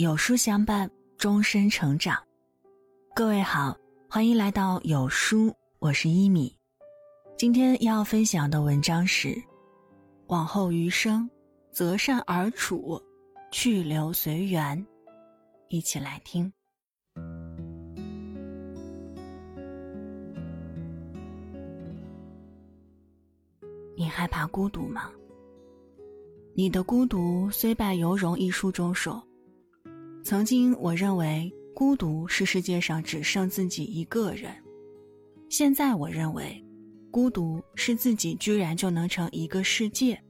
有书相伴，终身成长。各位好，欢迎来到有书，我是一米。今天要分享的文章是：往后余生，择善而处，去留随缘。一起来听。你害怕孤独吗？你的孤独虽败犹荣一书中说。曾经，我认为孤独是世界上只剩自己一个人。现在，我认为，孤独是自己居然就能成一个世界。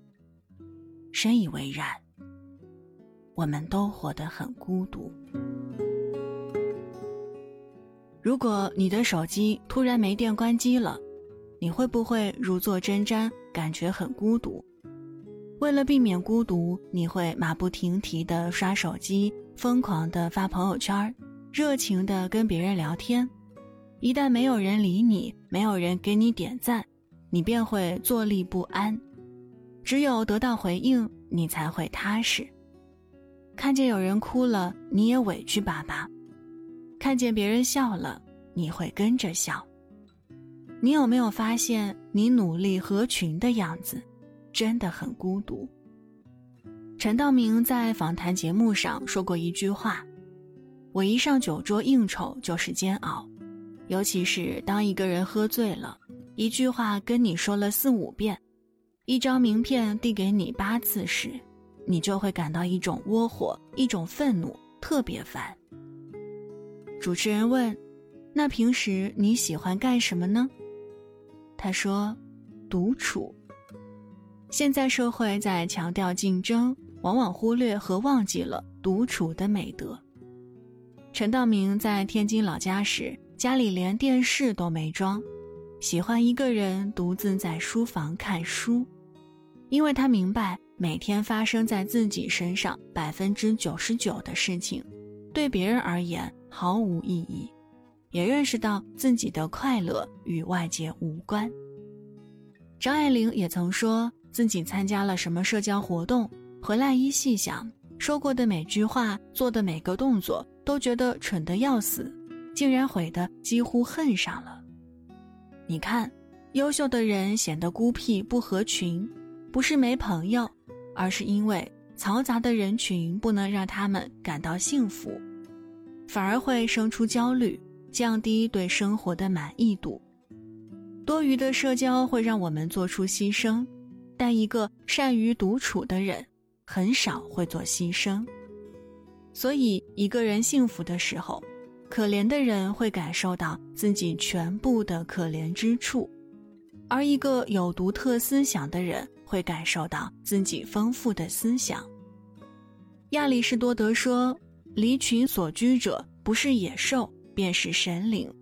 深以为然。我们都活得很孤独。如果你的手机突然没电关机了，你会不会如坐针毡，感觉很孤独？为了避免孤独，你会马不停蹄地刷手机。疯狂的发朋友圈，热情的跟别人聊天，一旦没有人理你，没有人给你点赞，你便会坐立不安。只有得到回应，你才会踏实。看见有人哭了，你也委屈巴巴；看见别人笑了，你会跟着笑。你有没有发现，你努力合群的样子，真的很孤独？陈道明在访谈节目上说过一句话：“我一上酒桌应酬就是煎熬，尤其是当一个人喝醉了，一句话跟你说了四五遍，一张名片递给你八次时，你就会感到一种窝火，一种愤怒，特别烦。”主持人问：“那平时你喜欢干什么呢？”他说：“独处。”现在社会在强调竞争。往往忽略和忘记了独处的美德。陈道明在天津老家时，家里连电视都没装，喜欢一个人独自在书房看书，因为他明白每天发生在自己身上百分之九十九的事情，对别人而言毫无意义，也认识到自己的快乐与外界无关。张爱玲也曾说自己参加了什么社交活动。回来一细想，说过的每句话，做的每个动作，都觉得蠢得要死，竟然悔得几乎恨上了。你看，优秀的人显得孤僻不合群，不是没朋友，而是因为嘈杂的人群不能让他们感到幸福，反而会生出焦虑，降低对生活的满意度。多余的社交会让我们做出牺牲，但一个善于独处的人。很少会做牺牲，所以一个人幸福的时候，可怜的人会感受到自己全部的可怜之处，而一个有独特思想的人会感受到自己丰富的思想。亚里士多德说：“离群所居者，不是野兽，便是神灵。”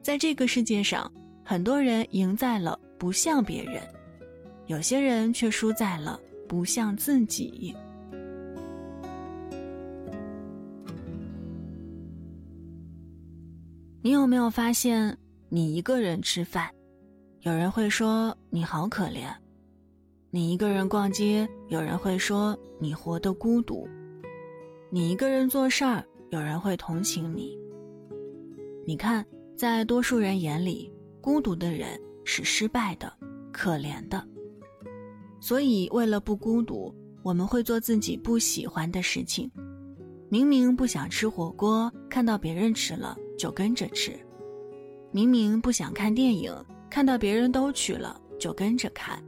在这个世界上，很多人赢在了不像别人，有些人却输在了。不像自己。你有没有发现，你一个人吃饭，有人会说你好可怜；你一个人逛街，有人会说你活得孤独；你一个人做事儿，有人会同情你。你看，在多数人眼里，孤独的人是失败的、可怜的。所以，为了不孤独，我们会做自己不喜欢的事情。明明不想吃火锅，看到别人吃了就跟着吃；明明不想看电影，看到别人都去了就跟着看。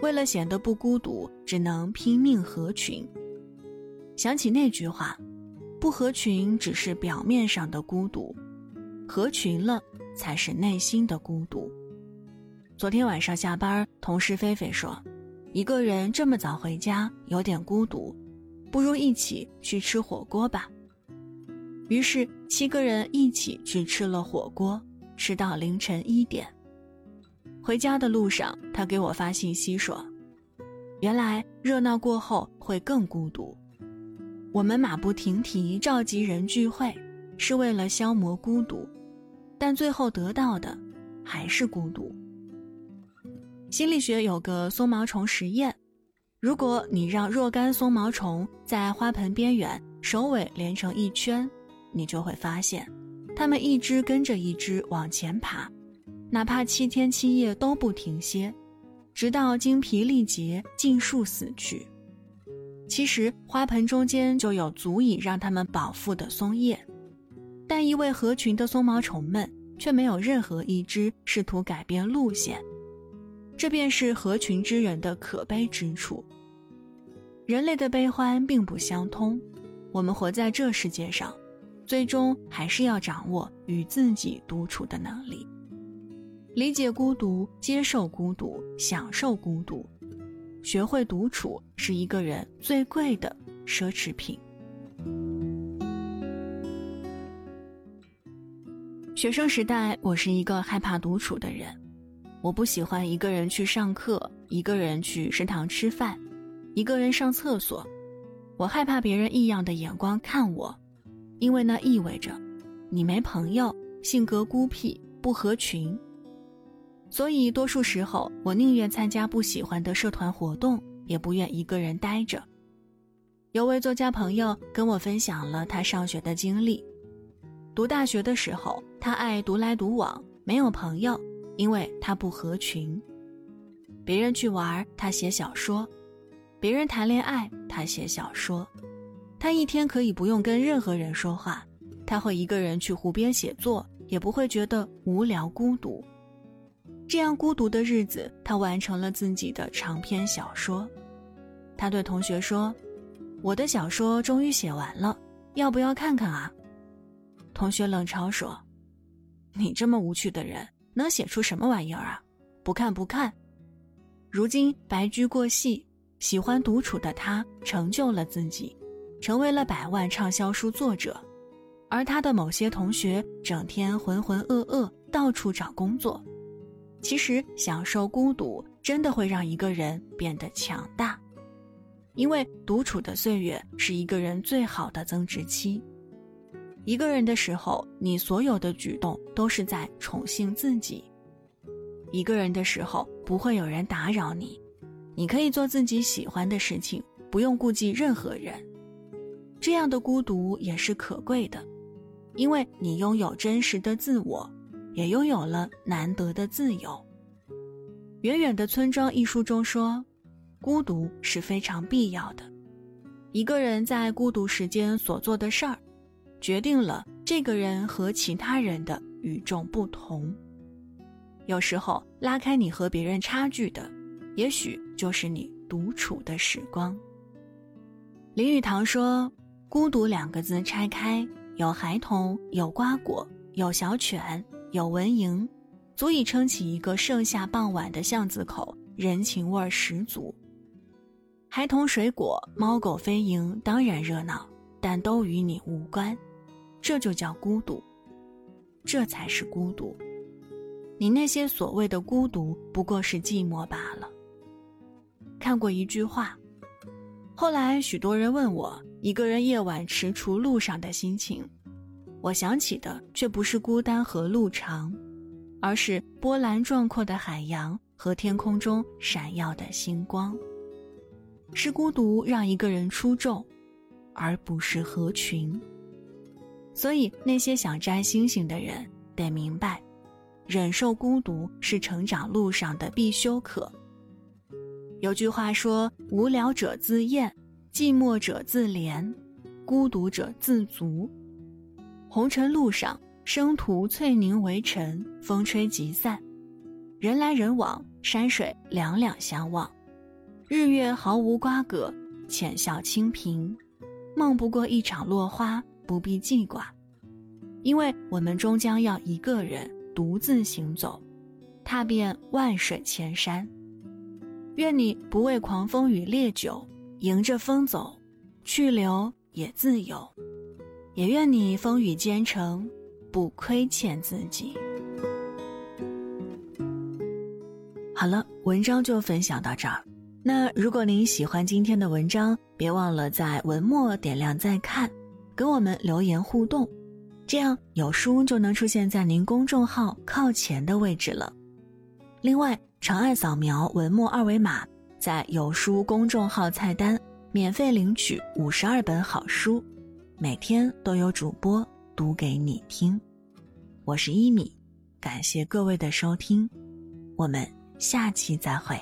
为了显得不孤独，只能拼命合群。想起那句话：“不合群只是表面上的孤独，合群了才是内心的孤独。”昨天晚上下班，同事菲菲说。一个人这么早回家有点孤独，不如一起去吃火锅吧。于是七个人一起去吃了火锅，吃到凌晨一点。回家的路上，他给我发信息说：“原来热闹过后会更孤独。我们马不停蹄召集人聚会，是为了消磨孤独，但最后得到的还是孤独。”心理学有个松毛虫实验，如果你让若干松毛虫在花盆边缘首尾连成一圈，你就会发现，它们一只跟着一只往前爬，哪怕七天七夜都不停歇，直到精疲力竭、尽数死去。其实花盆中间就有足以让它们饱腹的松叶，但一位合群的松毛虫们却没有任何一只试图改变路线，这便是合群之人的可悲之处。人类的悲欢并不相通，我们活在这世界上，最终还是要掌握与自己独处的能力，理解孤独，接受孤独，享受孤独。学会独处是一个人最贵的奢侈品。学生时代，我是一个害怕独处的人，我不喜欢一个人去上课，一个人去食堂吃饭，一个人上厕所。我害怕别人异样的眼光看我，因为那意味着你没朋友，性格孤僻，不合群。所以，多数时候，我宁愿参加不喜欢的社团活动，也不愿一个人待着。有位作家朋友跟我分享了他上学的经历：读大学的时候，他爱独来独往，没有朋友，因为他不合群。别人去玩，他写小说；别人谈恋爱，他写小说。他一天可以不用跟任何人说话，他会一个人去湖边写作，也不会觉得无聊孤独。这样孤独的日子，他完成了自己的长篇小说。他对同学说：“我的小说终于写完了，要不要看看啊？”同学冷嘲说：“你这么无趣的人，能写出什么玩意儿啊？不看不看。”如今白驹过隙，喜欢独处的他成就了自己，成为了百万畅销书作者，而他的某些同学整天浑浑噩噩，到处找工作。其实，享受孤独真的会让一个人变得强大，因为独处的岁月是一个人最好的增值期。一个人的时候，你所有的举动都是在宠幸自己；一个人的时候，不会有人打扰你，你可以做自己喜欢的事情，不用顾忌任何人。这样的孤独也是可贵的，因为你拥有真实的自我。也拥有了难得的自由。《远远的村庄》一书中说，孤独是非常必要的。一个人在孤独时间所做的事儿，决定了这个人和其他人的与众不同。有时候，拉开你和别人差距的，也许就是你独处的时光。林语堂说：“孤独两个字拆开，有孩童，有瓜果，有小犬。”有蚊蝇，足以撑起一个盛夏傍晚的巷子口，人情味儿十足。孩童、水果、猫狗飞蝇当然热闹，但都与你无关，这就叫孤独，这才是孤独。你那些所谓的孤独，不过是寂寞罢了。看过一句话，后来许多人问我，一个人夜晚踟蹰路上的心情。我想起的却不是孤单和路长，而是波澜壮阔的海洋和天空中闪耀的星光。是孤独让一个人出众，而不是合群。所以那些想摘星星的人得明白，忍受孤独是成长路上的必修课。有句话说：“无聊者自厌，寂寞者自怜，孤独者自足。”红尘路上，生徒翠凝为尘，风吹即散；人来人往，山水两两相望。日月毫无瓜葛，浅笑清平。梦不过一场落花，不必记挂。因为我们终将要一个人独自行走，踏遍万水千山。愿你不畏狂风与烈酒，迎着风走，去留也自由。也愿你风雨兼程，不亏欠自己。好了，文章就分享到这儿。那如果您喜欢今天的文章，别忘了在文末点亮再看，给我们留言互动，这样有书就能出现在您公众号靠前的位置了。另外，长按扫描文末二维码，在有书公众号菜单免费领取五十二本好书。每天都有主播读给你听。我是一米，感谢各位的收听，我们下期再会。